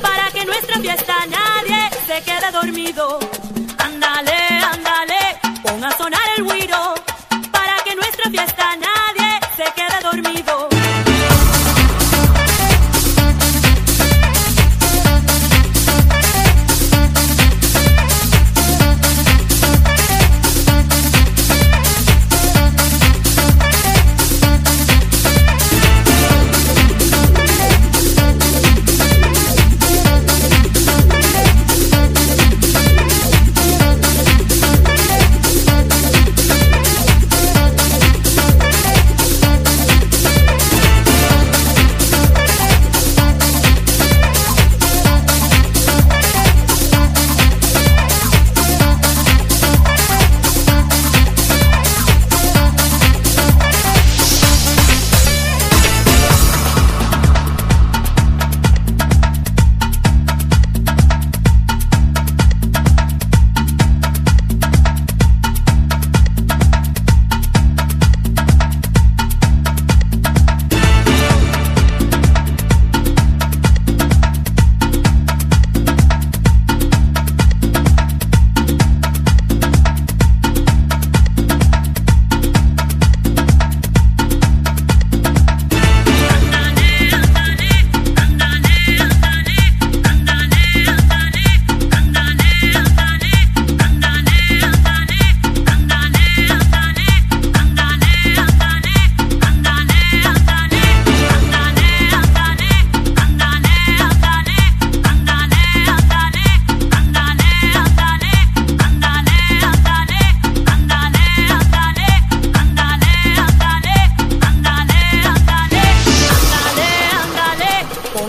para que nuestra fiesta nadie se quede dormido. Ándale, ándale, pon a sonar el huir.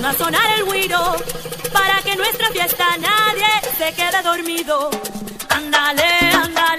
a sonar el guiro para que nuestra fiesta nadie se quede dormido. Ándale, ándale.